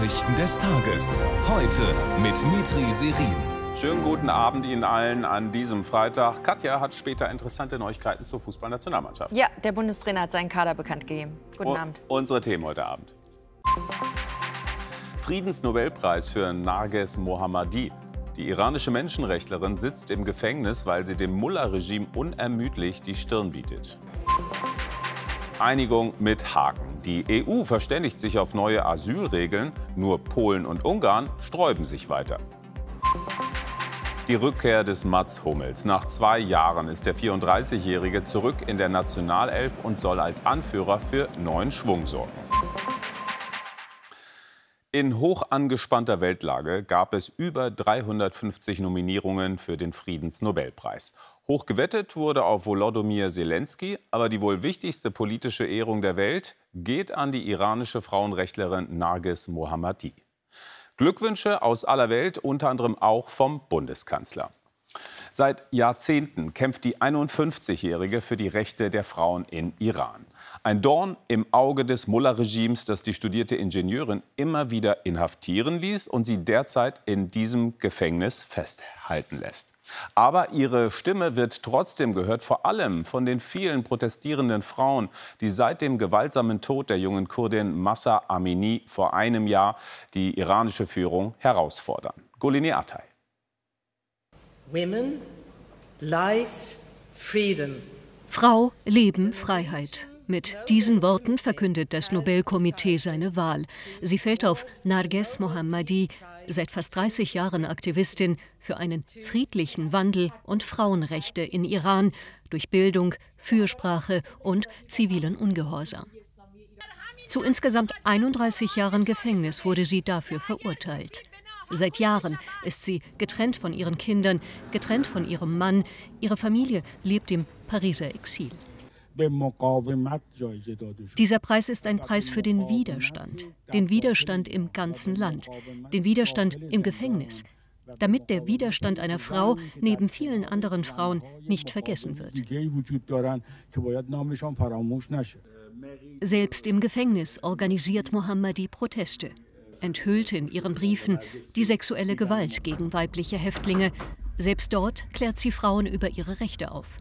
Nachrichten des Tages. Heute mit Mitri Serin. Schönen guten Abend Ihnen allen an diesem Freitag. Katja hat später interessante Neuigkeiten zur Fußballnationalmannschaft. Ja, der Bundestrainer hat seinen Kader bekannt gegeben. Guten U Abend. Unsere Themen heute Abend. Friedensnobelpreis für Narges Mohammadi. Die iranische Menschenrechtlerin sitzt im Gefängnis, weil sie dem Mullah-Regime unermüdlich die Stirn bietet. Einigung mit Haken. Die EU verständigt sich auf neue Asylregeln, nur Polen und Ungarn sträuben sich weiter. Die Rückkehr des Mats Hummels. Nach zwei Jahren ist der 34-Jährige zurück in der Nationalelf und soll als Anführer für neuen Schwung sorgen. In hoch angespannter Weltlage gab es über 350 Nominierungen für den Friedensnobelpreis. Hoch gewettet wurde auf Volodymyr Zelensky, aber die wohl wichtigste politische Ehrung der Welt geht an die iranische Frauenrechtlerin Narges Mohammadi. Glückwünsche aus aller Welt, unter anderem auch vom Bundeskanzler. Seit Jahrzehnten kämpft die 51-Jährige für die Rechte der Frauen in Iran. Ein Dorn im Auge des Mullah-Regimes, das die studierte Ingenieurin immer wieder inhaftieren ließ und sie derzeit in diesem Gefängnis festhalten lässt. Aber ihre Stimme wird trotzdem gehört, vor allem von den vielen protestierenden Frauen, die seit dem gewaltsamen Tod der jungen Kurdin Massa Amini vor einem Jahr die iranische Führung herausfordern. Golini Atay. Women, Life, Freedom. Frau, Leben, Freiheit. Mit diesen Worten verkündet das Nobelkomitee seine Wahl. Sie fällt auf Narges Mohammadi, seit fast 30 Jahren Aktivistin für einen friedlichen Wandel und Frauenrechte in Iran durch Bildung, Fürsprache und zivilen Ungehorsam. Zu insgesamt 31 Jahren Gefängnis wurde sie dafür verurteilt. Seit Jahren ist sie getrennt von ihren Kindern, getrennt von ihrem Mann. Ihre Familie lebt im Pariser Exil. Dieser Preis ist ein Preis für den Widerstand, den Widerstand im ganzen Land, den Widerstand im Gefängnis, damit der Widerstand einer Frau neben vielen anderen Frauen nicht vergessen wird. Selbst im Gefängnis organisiert Mohammadi Proteste, enthüllt in ihren Briefen die sexuelle Gewalt gegen weibliche Häftlinge. Selbst dort klärt sie Frauen über ihre Rechte auf.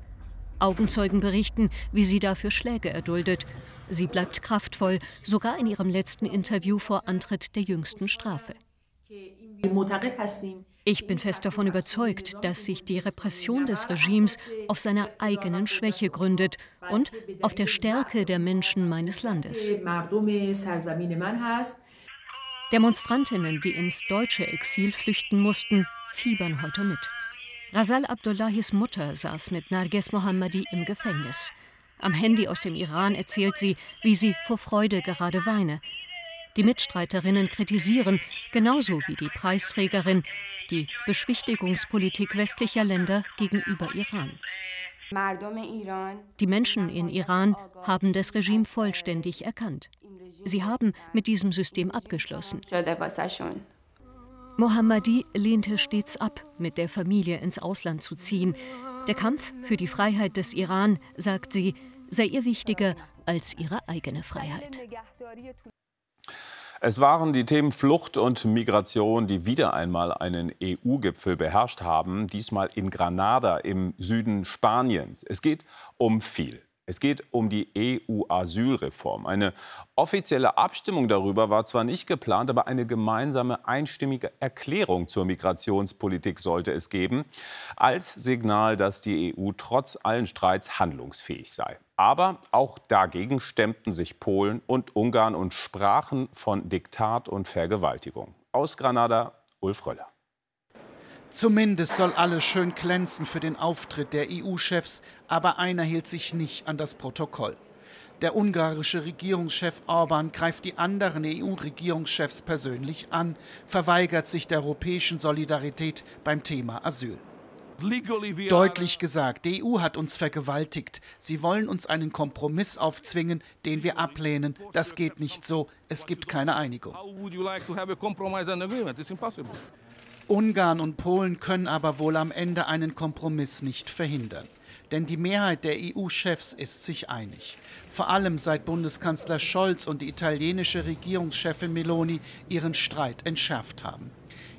Augenzeugen berichten, wie sie dafür Schläge erduldet. Sie bleibt kraftvoll, sogar in ihrem letzten Interview vor Antritt der jüngsten Strafe. Ich bin fest davon überzeugt, dass sich die Repression des Regimes auf seiner eigenen Schwäche gründet und auf der Stärke der Menschen meines Landes. Demonstrantinnen, die ins deutsche Exil flüchten mussten, fiebern heute mit. Rasal Abdullahis Mutter saß mit Narges Mohammadi im Gefängnis. Am Handy aus dem Iran erzählt sie, wie sie vor Freude gerade weine. Die Mitstreiterinnen kritisieren, genauso wie die Preisträgerin, die Beschwichtigungspolitik westlicher Länder gegenüber Iran. Die Menschen in Iran haben das Regime vollständig erkannt. Sie haben mit diesem System abgeschlossen. Mohammadi lehnte stets ab, mit der Familie ins Ausland zu ziehen. Der Kampf für die Freiheit des Iran, sagt sie, sei ihr wichtiger als ihre eigene Freiheit. Es waren die Themen Flucht und Migration, die wieder einmal einen EU-Gipfel beherrscht haben, diesmal in Granada im Süden Spaniens. Es geht um viel. Es geht um die EU-Asylreform. Eine offizielle Abstimmung darüber war zwar nicht geplant, aber eine gemeinsame einstimmige Erklärung zur Migrationspolitik sollte es geben, als Signal, dass die EU trotz allen Streits handlungsfähig sei. Aber auch dagegen stemmten sich Polen und Ungarn und sprachen von Diktat und Vergewaltigung. Aus Granada Ulf Röller. Zumindest soll alles schön glänzen für den Auftritt der EU-Chefs, aber einer hielt sich nicht an das Protokoll. Der ungarische Regierungschef Orban greift die anderen EU-Regierungschefs persönlich an, verweigert sich der europäischen Solidarität beim Thema Asyl. Deutlich gesagt, die EU hat uns vergewaltigt. Sie wollen uns einen Kompromiss aufzwingen, den wir ablehnen. Das geht nicht so. Es gibt keine Einigung. Ungarn und Polen können aber wohl am Ende einen Kompromiss nicht verhindern. Denn die Mehrheit der EU-Chefs ist sich einig. Vor allem seit Bundeskanzler Scholz und die italienische Regierungschefin Meloni ihren Streit entschärft haben.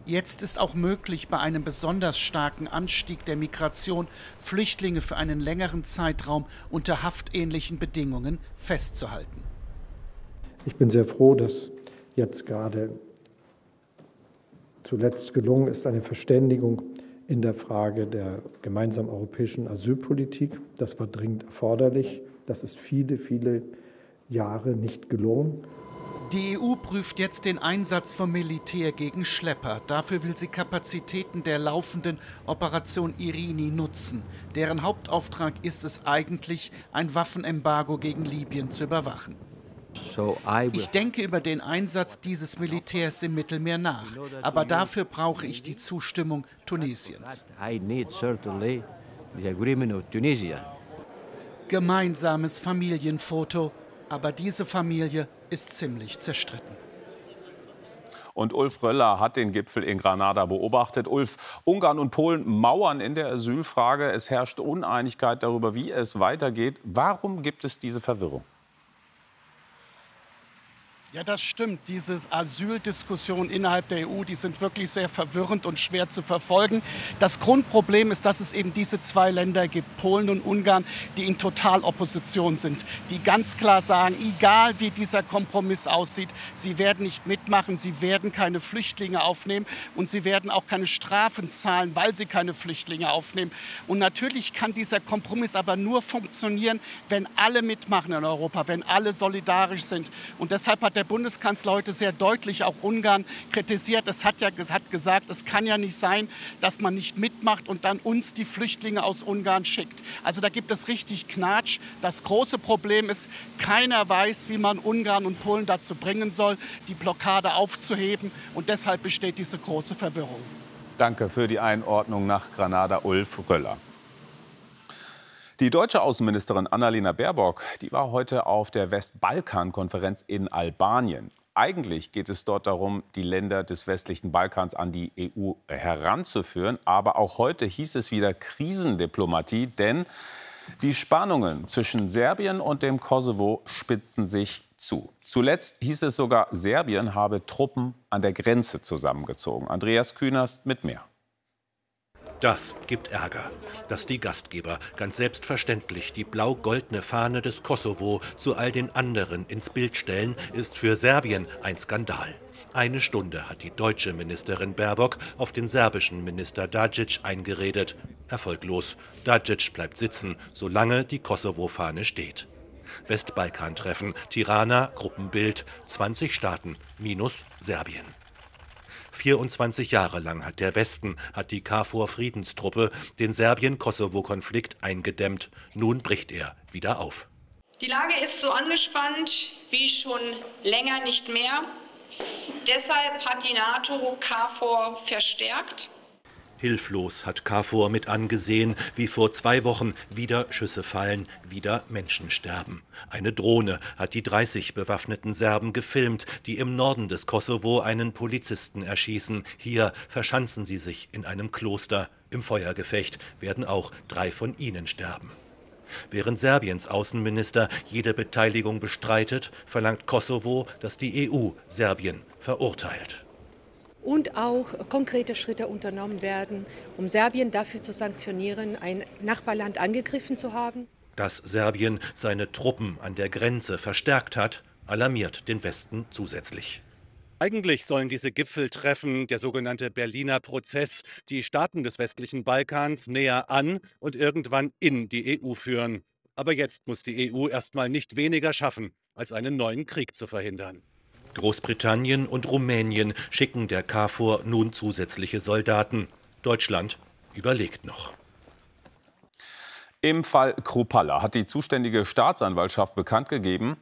Jetzt ist auch möglich, bei einem besonders starken Anstieg der Migration Flüchtlinge für einen längeren Zeitraum unter haftähnlichen Bedingungen festzuhalten. Ich bin sehr froh, dass jetzt gerade zuletzt gelungen ist, eine Verständigung in der Frage der gemeinsamen europäischen Asylpolitik. Das war dringend erforderlich. Das ist viele, viele Jahre nicht gelungen. Die EU prüft jetzt den Einsatz vom Militär gegen Schlepper. Dafür will sie Kapazitäten der laufenden Operation Irini nutzen. Deren Hauptauftrag ist es eigentlich, ein Waffenembargo gegen Libyen zu überwachen. Ich denke über den Einsatz dieses Militärs im Mittelmeer nach, aber dafür brauche ich die Zustimmung Tunesiens. Gemeinsames Familienfoto, aber diese Familie ist ziemlich zerstritten. Und Ulf Röller hat den Gipfel in Granada beobachtet. Ulf, Ungarn und Polen mauern in der Asylfrage. Es herrscht Uneinigkeit darüber, wie es weitergeht. Warum gibt es diese Verwirrung? Ja, das stimmt. Diese Asyldiskussionen innerhalb der EU, die sind wirklich sehr verwirrend und schwer zu verfolgen. Das Grundproblem ist, dass es eben diese zwei Länder gibt, Polen und Ungarn, die in Totalopposition sind, die ganz klar sagen, egal wie dieser Kompromiss aussieht, sie werden nicht mitmachen, sie werden keine Flüchtlinge aufnehmen und sie werden auch keine Strafen zahlen, weil sie keine Flüchtlinge aufnehmen. Und natürlich kann dieser Kompromiss aber nur funktionieren, wenn alle mitmachen in Europa, wenn alle solidarisch sind. Und deshalb hat der der Bundeskanzler heute sehr deutlich auch Ungarn kritisiert. Es hat ja hat gesagt, es kann ja nicht sein, dass man nicht mitmacht und dann uns die Flüchtlinge aus Ungarn schickt. Also da gibt es richtig Knatsch. Das große Problem ist, keiner weiß, wie man Ungarn und Polen dazu bringen soll, die Blockade aufzuheben. Und deshalb besteht diese große Verwirrung. Danke für die Einordnung nach Granada, Ulf Röller. Die deutsche Außenministerin Annalena Baerbock, die war heute auf der Westbalkan-Konferenz in Albanien. Eigentlich geht es dort darum, die Länder des westlichen Balkans an die EU heranzuführen. Aber auch heute hieß es wieder Krisendiplomatie, denn die Spannungen zwischen Serbien und dem Kosovo spitzen sich zu. Zuletzt hieß es sogar, Serbien habe Truppen an der Grenze zusammengezogen. Andreas Kühners mit mehr. Das gibt Ärger, dass die Gastgeber ganz selbstverständlich die blau-goldene Fahne des Kosovo zu all den anderen ins Bild stellen, ist für Serbien ein Skandal. Eine Stunde hat die deutsche Ministerin Baerbock auf den serbischen Minister Dacic eingeredet. Erfolglos. Dacic bleibt sitzen, solange die Kosovo-Fahne steht. Westbalkan-Treffen, Tirana, Gruppenbild, 20 Staaten minus Serbien. 24 Jahre lang hat der Westen, hat die KFOR-Friedenstruppe den Serbien-Kosovo-Konflikt eingedämmt. Nun bricht er wieder auf. Die Lage ist so angespannt wie schon länger nicht mehr. Deshalb hat die NATO KFOR verstärkt. Hilflos hat KFOR mit angesehen, wie vor zwei Wochen wieder Schüsse fallen, wieder Menschen sterben. Eine Drohne hat die 30 bewaffneten Serben gefilmt, die im Norden des Kosovo einen Polizisten erschießen. Hier verschanzen sie sich in einem Kloster. Im Feuergefecht werden auch drei von ihnen sterben. Während Serbiens Außenminister jede Beteiligung bestreitet, verlangt Kosovo, dass die EU Serbien verurteilt und auch konkrete Schritte unternommen werden, um Serbien dafür zu sanktionieren, ein Nachbarland angegriffen zu haben. Dass Serbien seine Truppen an der Grenze verstärkt hat, alarmiert den Westen zusätzlich. Eigentlich sollen diese Gipfeltreffen, der sogenannte Berliner Prozess, die Staaten des westlichen Balkans näher an und irgendwann in die EU führen. Aber jetzt muss die EU erstmal nicht weniger schaffen, als einen neuen Krieg zu verhindern. Großbritannien und Rumänien schicken der KFOR nun zusätzliche Soldaten. Deutschland überlegt noch. Im Fall Krupalla hat die zuständige Staatsanwaltschaft bekannt gegeben,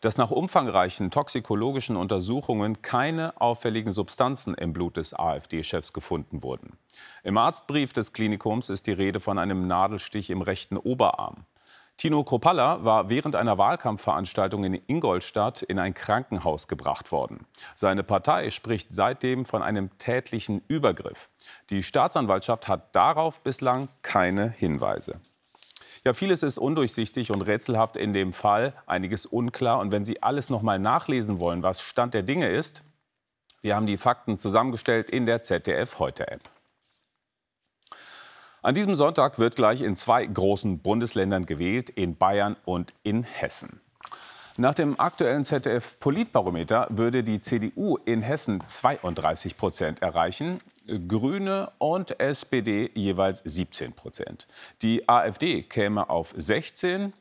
dass nach umfangreichen toxikologischen Untersuchungen keine auffälligen Substanzen im Blut des AfD-Chefs gefunden wurden. Im Arztbrief des Klinikums ist die Rede von einem Nadelstich im rechten Oberarm. Tino Kropalla war während einer Wahlkampfveranstaltung in Ingolstadt in ein Krankenhaus gebracht worden. Seine Partei spricht seitdem von einem tätlichen Übergriff. Die Staatsanwaltschaft hat darauf bislang keine Hinweise. Ja, vieles ist undurchsichtig und rätselhaft in dem Fall, einiges unklar. Und wenn Sie alles noch mal nachlesen wollen, was Stand der Dinge ist, wir haben die Fakten zusammengestellt in der ZDF Heute App. An diesem Sonntag wird gleich in zwei großen Bundesländern gewählt, in Bayern und in Hessen. Nach dem aktuellen ZDF-Politbarometer würde die CDU in Hessen 32 Prozent erreichen, Grüne und SPD jeweils 17 Prozent. Die AfD käme auf 16,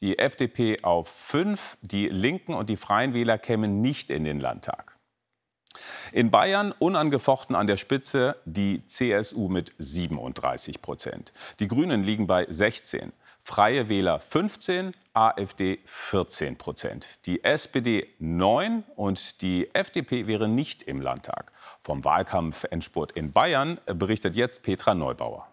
die FDP auf 5, die Linken und die Freien Wähler kämen nicht in den Landtag. In Bayern unangefochten an der Spitze die CSU mit 37 Prozent. Die Grünen liegen bei 16. Freie Wähler 15, AfD 14 Prozent. Die SPD 9 und die FDP wäre nicht im Landtag. Vom Wahlkampfendspurt in Bayern berichtet jetzt Petra Neubauer.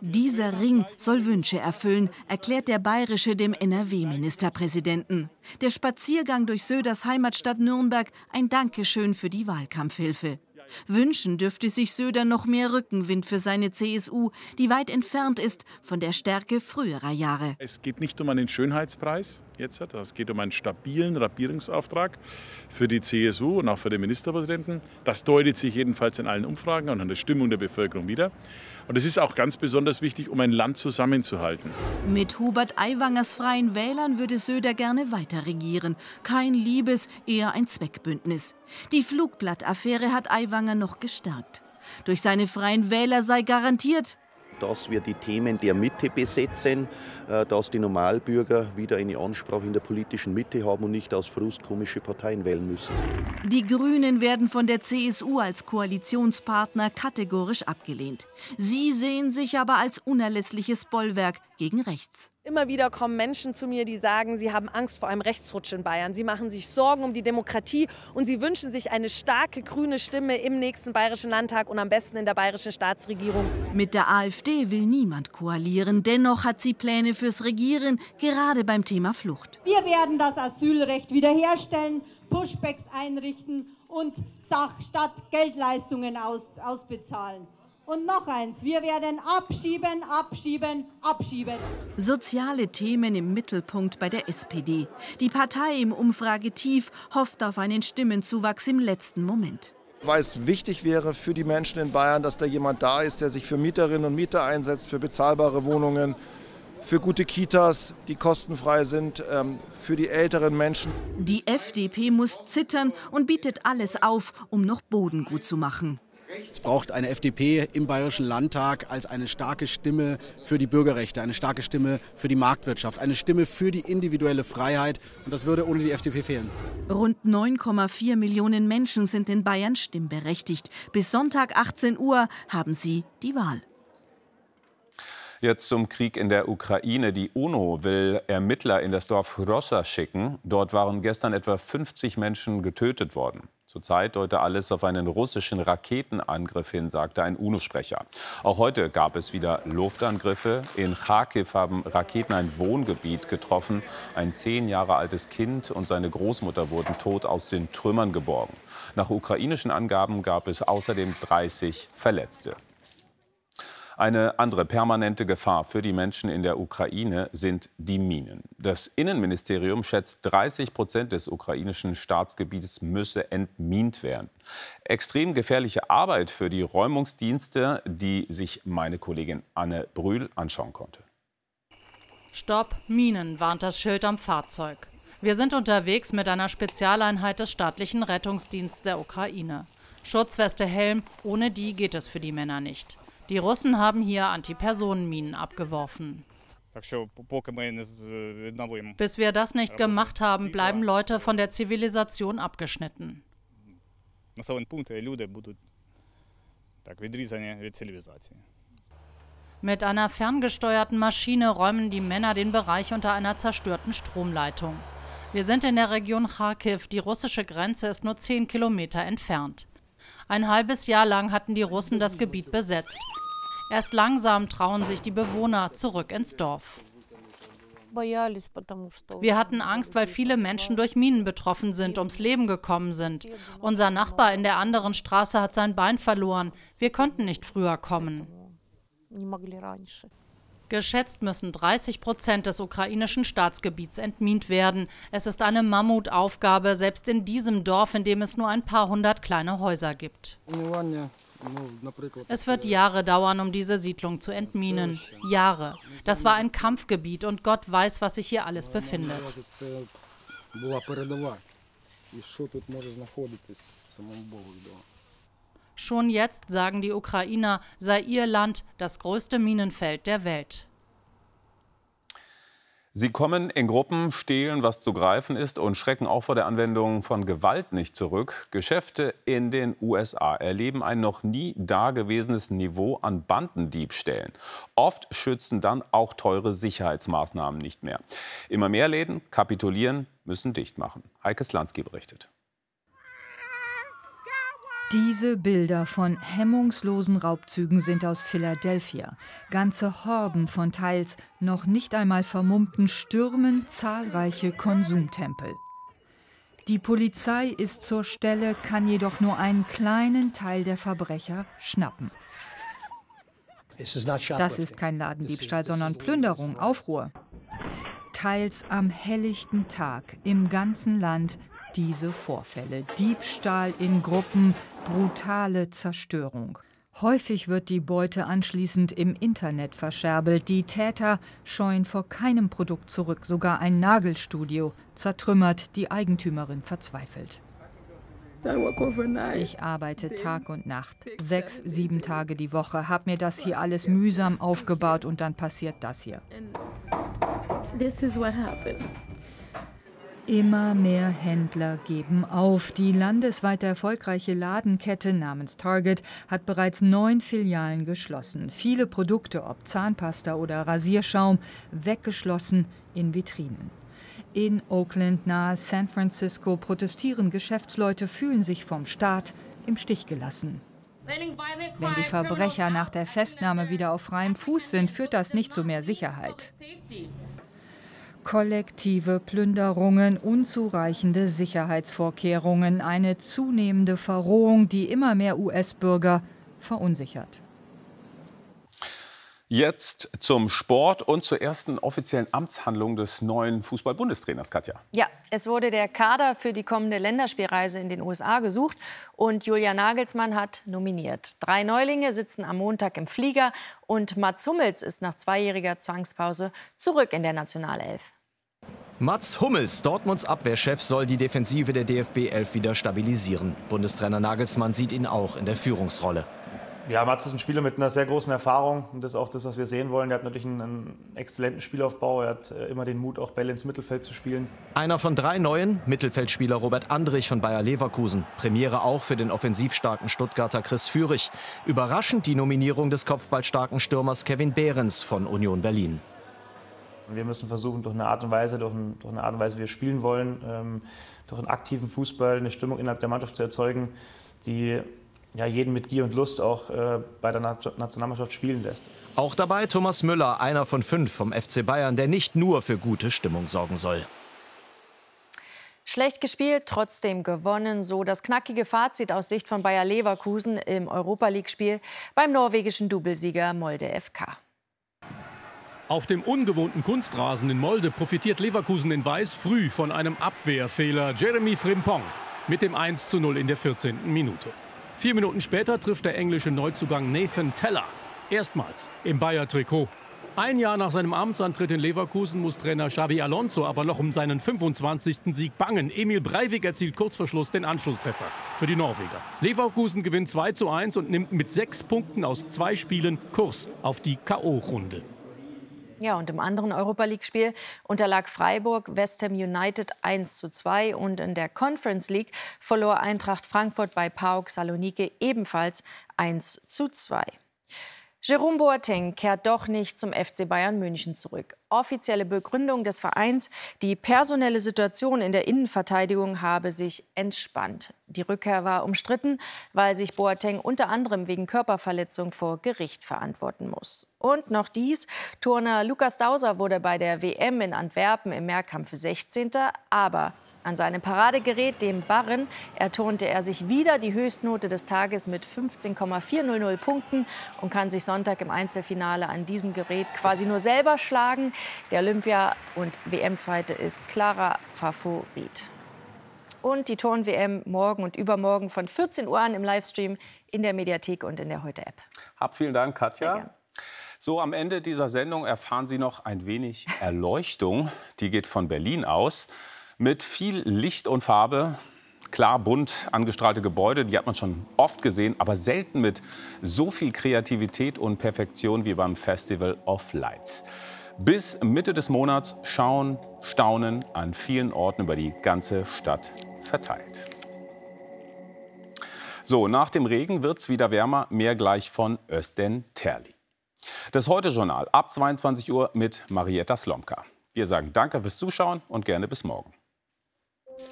Dieser Ring soll Wünsche erfüllen, erklärt der Bayerische dem NRW-Ministerpräsidenten. Der Spaziergang durch Söders Heimatstadt Nürnberg ein Dankeschön für die Wahlkampfhilfe. Wünschen dürfte sich Söder noch mehr Rückenwind für seine CSU, die weit entfernt ist von der Stärke früherer Jahre. Es geht nicht um einen Schönheitspreis jetzt, es geht um einen stabilen Rapierungsauftrag für die CSU und auch für den Ministerpräsidenten. Das deutet sich jedenfalls in allen Umfragen und an der Stimmung der Bevölkerung wieder. Und es ist auch ganz besonders wichtig, um ein Land zusammenzuhalten. Mit Hubert Aiwangers Freien Wählern würde Söder gerne weiter regieren. Kein Liebes, eher ein Zweckbündnis. Die Flugblattaffäre hat Aiwanger noch gestärkt. Durch seine Freien Wähler sei garantiert, dass wir die Themen der Mitte besetzen, äh, dass die Normalbürger wieder eine Ansprache in der politischen Mitte haben und nicht aus Frust komische Parteien wählen müssen. Die Grünen werden von der CSU als Koalitionspartner kategorisch abgelehnt. Sie sehen sich aber als unerlässliches Bollwerk gegen rechts. Immer wieder kommen Menschen zu mir, die sagen, sie haben Angst vor einem Rechtsrutsch in Bayern. Sie machen sich Sorgen um die Demokratie und sie wünschen sich eine starke grüne Stimme im nächsten Bayerischen Landtag und am besten in der bayerischen Staatsregierung. Mit der AfD will niemand koalieren. Dennoch hat sie Pläne fürs Regieren, gerade beim Thema Flucht. Wir werden das Asylrecht wiederherstellen, Pushbacks einrichten und Sach statt Geldleistungen aus, ausbezahlen. Und noch eins, wir werden abschieben, abschieben, abschieben. Soziale Themen im Mittelpunkt bei der SPD. Die Partei im Umfragetief hofft auf einen Stimmenzuwachs im letzten Moment. Weil es wichtig wäre für die Menschen in Bayern, dass da jemand da ist, der sich für Mieterinnen und Mieter einsetzt, für bezahlbare Wohnungen, für gute Kitas, die kostenfrei sind, ähm, für die älteren Menschen. Die FDP muss zittern und bietet alles auf, um noch Boden gut zu machen. Es braucht eine FDP im Bayerischen Landtag als eine starke Stimme für die Bürgerrechte, eine starke Stimme für die Marktwirtschaft, eine Stimme für die individuelle Freiheit. Und das würde ohne die FDP fehlen. Rund 9,4 Millionen Menschen sind in Bayern stimmberechtigt. Bis Sonntag 18 Uhr haben sie die Wahl. Jetzt zum Krieg in der Ukraine. Die UNO will Ermittler in das Dorf Rossa schicken. Dort waren gestern etwa 50 Menschen getötet worden. Zurzeit deute alles auf einen russischen Raketenangriff hin, sagte ein UNO-Sprecher. Auch heute gab es wieder Luftangriffe. In Kharkiv haben Raketen ein Wohngebiet getroffen. Ein zehn Jahre altes Kind und seine Großmutter wurden tot aus den Trümmern geborgen. Nach ukrainischen Angaben gab es außerdem 30 Verletzte. Eine andere permanente Gefahr für die Menschen in der Ukraine sind die Minen. Das Innenministerium schätzt, 30 Prozent des ukrainischen Staatsgebietes müsse entmint werden. Extrem gefährliche Arbeit für die Räumungsdienste, die sich meine Kollegin Anne Brühl anschauen konnte. Stopp, Minen, warnt das Schild am Fahrzeug. Wir sind unterwegs mit einer Spezialeinheit des staatlichen Rettungsdienstes der Ukraine. Schutzweste Helm, ohne die geht es für die Männer nicht. Die Russen haben hier Antipersonenminen abgeworfen. Bis wir das nicht gemacht haben, bleiben Leute von der Zivilisation abgeschnitten. Mit einer ferngesteuerten Maschine räumen die Männer den Bereich unter einer zerstörten Stromleitung. Wir sind in der Region Kharkiv, die russische Grenze ist nur 10 Kilometer entfernt. Ein halbes Jahr lang hatten die Russen das Gebiet besetzt. Erst langsam trauen sich die Bewohner zurück ins Dorf. Wir hatten Angst, weil viele Menschen durch Minen betroffen sind, ums Leben gekommen sind. Unser Nachbar in der anderen Straße hat sein Bein verloren. Wir konnten nicht früher kommen. Geschätzt müssen 30 Prozent des ukrainischen Staatsgebiets entmint werden. Es ist eine Mammutaufgabe, selbst in diesem Dorf, in dem es nur ein paar hundert kleine Häuser gibt. Es wird Jahre dauern, um diese Siedlung zu entminen. Jahre. Das war ein Kampfgebiet und Gott weiß, was sich hier alles befindet. Schon jetzt, sagen die Ukrainer, sei ihr Land das größte Minenfeld der Welt. Sie kommen in Gruppen, stehlen, was zu greifen ist und schrecken auch vor der Anwendung von Gewalt nicht zurück. Geschäfte in den USA erleben ein noch nie dagewesenes Niveau an Bandendiebstählen. Oft schützen dann auch teure Sicherheitsmaßnahmen nicht mehr. Immer mehr Läden kapitulieren, müssen dicht machen. Heike Slansky berichtet. Diese Bilder von hemmungslosen Raubzügen sind aus Philadelphia. Ganze Horden von teils noch nicht einmal vermummten stürmen zahlreiche Konsumtempel. Die Polizei ist zur Stelle, kann jedoch nur einen kleinen Teil der Verbrecher schnappen. Das ist kein Ladendiebstahl, sondern Plünderung, Aufruhr. Teils am helllichten Tag im ganzen Land diese Vorfälle. Diebstahl in Gruppen, brutale Zerstörung. Häufig wird die Beute anschließend im Internet verscherbelt. Die Täter scheuen vor keinem Produkt zurück. Sogar ein Nagelstudio zertrümmert, die Eigentümerin verzweifelt. Ich arbeite Tag und Nacht, sechs, sieben Tage die Woche, habe mir das hier alles mühsam aufgebaut und dann passiert das hier. This is what happened. Immer mehr Händler geben auf. Die landesweit erfolgreiche Ladenkette namens Target hat bereits neun Filialen geschlossen. Viele Produkte, ob Zahnpasta oder Rasierschaum, weggeschlossen in Vitrinen. In Oakland nahe San Francisco protestieren Geschäftsleute, fühlen sich vom Staat im Stich gelassen. Wenn die Verbrecher nach der Festnahme wieder auf freiem Fuß sind, führt das nicht zu mehr Sicherheit. Kollektive Plünderungen, unzureichende Sicherheitsvorkehrungen, eine zunehmende Verrohung, die immer mehr US-Bürger verunsichert. Jetzt zum Sport und zur ersten offiziellen Amtshandlung des neuen Fußball-Bundestrainers, Katja. Ja, es wurde der Kader für die kommende Länderspielreise in den USA gesucht und Julia Nagelsmann hat nominiert. Drei Neulinge sitzen am Montag im Flieger und Mats Hummels ist nach zweijähriger Zwangspause zurück in der Nationalelf. Mats Hummels, Dortmunds Abwehrchef, soll die Defensive der DFB 11 wieder stabilisieren. Bundestrainer Nagelsmann sieht ihn auch in der Führungsrolle. Ja, Mats ist ein Spieler mit einer sehr großen Erfahrung und das ist auch das, was wir sehen wollen. Er hat natürlich einen, einen exzellenten Spielaufbau. Er hat äh, immer den Mut, auch Bälle ins Mittelfeld zu spielen. Einer von drei neuen, Mittelfeldspieler Robert Andrich von Bayer Leverkusen. Premiere auch für den offensivstarken Stuttgarter Chris Führig. Überraschend die Nominierung des kopfballstarken Stürmers Kevin Behrens von Union Berlin. Wir müssen versuchen, durch eine Art und Weise, durch, ein, durch eine Art und Weise, wie wir spielen wollen, ähm, durch einen aktiven Fußball eine Stimmung innerhalb der Mannschaft zu erzeugen, die ja, jeden mit Gier und Lust auch äh, bei der Nationalmannschaft spielen lässt. Auch dabei Thomas Müller, einer von fünf vom FC Bayern, der nicht nur für gute Stimmung sorgen soll. Schlecht gespielt, trotzdem gewonnen. So das knackige Fazit aus Sicht von Bayer Leverkusen im Europa League-Spiel beim norwegischen Doublesieger Molde FK. Auf dem ungewohnten Kunstrasen in Molde profitiert Leverkusen in Weiß früh von einem Abwehrfehler. Jeremy Frimpong mit dem 1 zu 0 in der 14. Minute. Vier Minuten später trifft der englische Neuzugang Nathan Teller. Erstmals im Bayer-Trikot. Ein Jahr nach seinem Amtsantritt in Leverkusen muss Trainer Xavi Alonso aber noch um seinen 25. Sieg bangen. Emil Breivik erzielt kurz vor Schluss den Anschlusstreffer für die Norweger. Leverkusen gewinnt 2 zu 1 und nimmt mit sechs Punkten aus zwei Spielen Kurs auf die K.O.-Runde. Ja, und im anderen Europa League-Spiel unterlag Freiburg West Ham United 1 zu 2 und in der Conference League verlor Eintracht Frankfurt bei PAOK Saloniki ebenfalls 1 zu 2. Jerome Boateng kehrt doch nicht zum FC Bayern München zurück. Offizielle Begründung des Vereins, die personelle Situation in der Innenverteidigung habe sich entspannt. Die Rückkehr war umstritten, weil sich Boateng unter anderem wegen Körperverletzung vor Gericht verantworten muss. Und noch dies, Turner Lukas Dauser wurde bei der WM in Antwerpen im Mehrkampf 16. Aber An seinem Paradegerät, dem Barren, ertonte er sich wieder die Höchstnote des Tages mit 15,400 Punkten und kann sich Sonntag im Einzelfinale an diesem Gerät quasi nur selber schlagen. Der Olympia- und WM-Zweite ist klarer Favorit. Und die Turn-WM morgen und übermorgen von 14 Uhr an im Livestream in der Mediathek und in der Heute-App. Hab vielen Dank, Katja. So, am Ende dieser Sendung erfahren Sie noch ein wenig Erleuchtung. Die geht von Berlin aus mit viel Licht und Farbe. Klar, bunt angestrahlte Gebäude, die hat man schon oft gesehen, aber selten mit so viel Kreativität und Perfektion wie beim Festival of Lights. Bis Mitte des Monats schauen, staunen an vielen Orten über die ganze Stadt verteilt. So, nach dem Regen wird es wieder wärmer, mehr gleich von Östen Terli. Das Heute-Journal ab 22 Uhr mit Marietta Slomka. Wir sagen Danke fürs Zuschauen und gerne bis morgen. Schönen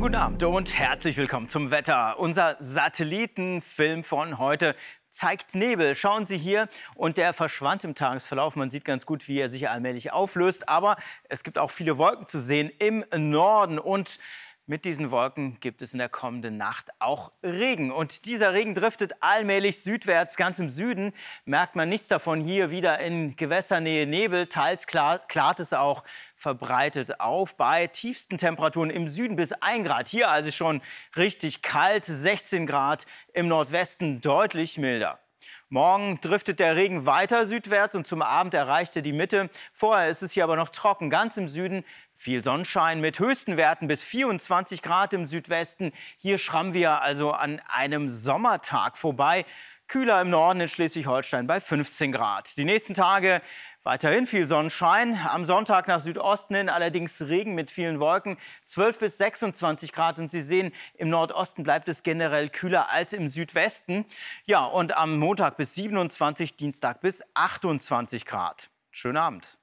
guten Abend und herzlich willkommen zum Wetter. Unser Satellitenfilm von heute zeigt Nebel. Schauen Sie hier. Und der verschwand im Tagesverlauf. Man sieht ganz gut, wie er sich allmählich auflöst. Aber es gibt auch viele Wolken zu sehen im Norden. Und mit diesen Wolken gibt es in der kommenden Nacht auch Regen. Und dieser Regen driftet allmählich südwärts. Ganz im Süden merkt man nichts davon. Hier wieder in Gewässernähe Nebel. Teils klar, klart es auch verbreitet auf bei tiefsten Temperaturen im Süden bis 1 Grad. Hier also schon richtig kalt, 16 Grad im Nordwesten deutlich milder. Morgen driftet der Regen weiter südwärts und zum Abend erreicht er die Mitte. Vorher ist es hier aber noch trocken. Ganz im Süden viel Sonnenschein mit höchsten Werten bis 24 Grad im Südwesten. Hier schrammen wir also an einem Sommertag vorbei. Kühler im Norden in Schleswig-Holstein bei 15 Grad. Die nächsten Tage weiterhin viel Sonnenschein. Am Sonntag nach Südosten hin allerdings Regen mit vielen Wolken. 12 bis 26 Grad. Und Sie sehen, im Nordosten bleibt es generell kühler als im Südwesten. Ja, und am Montag bis 27, Dienstag bis 28 Grad. Schönen Abend.